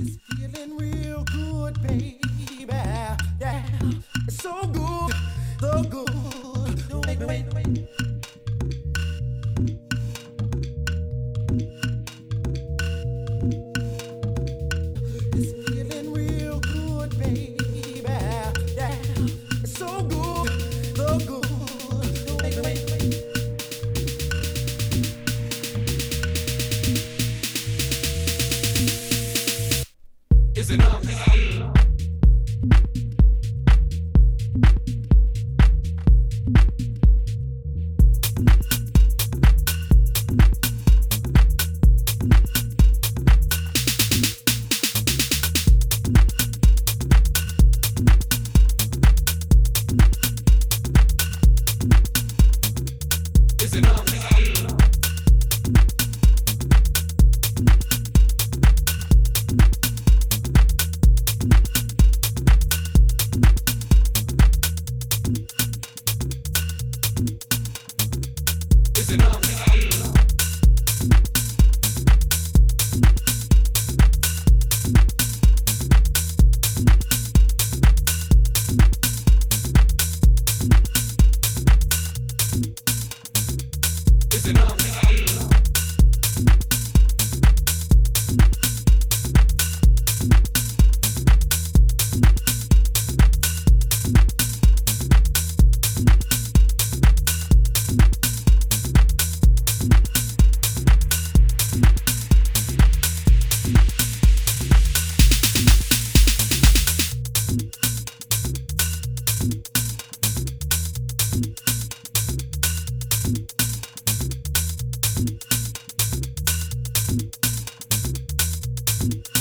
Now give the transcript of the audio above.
It's feeling real good, baby. Yeah, it's so good, good. is enough. Is enough. It's enough. Thank you.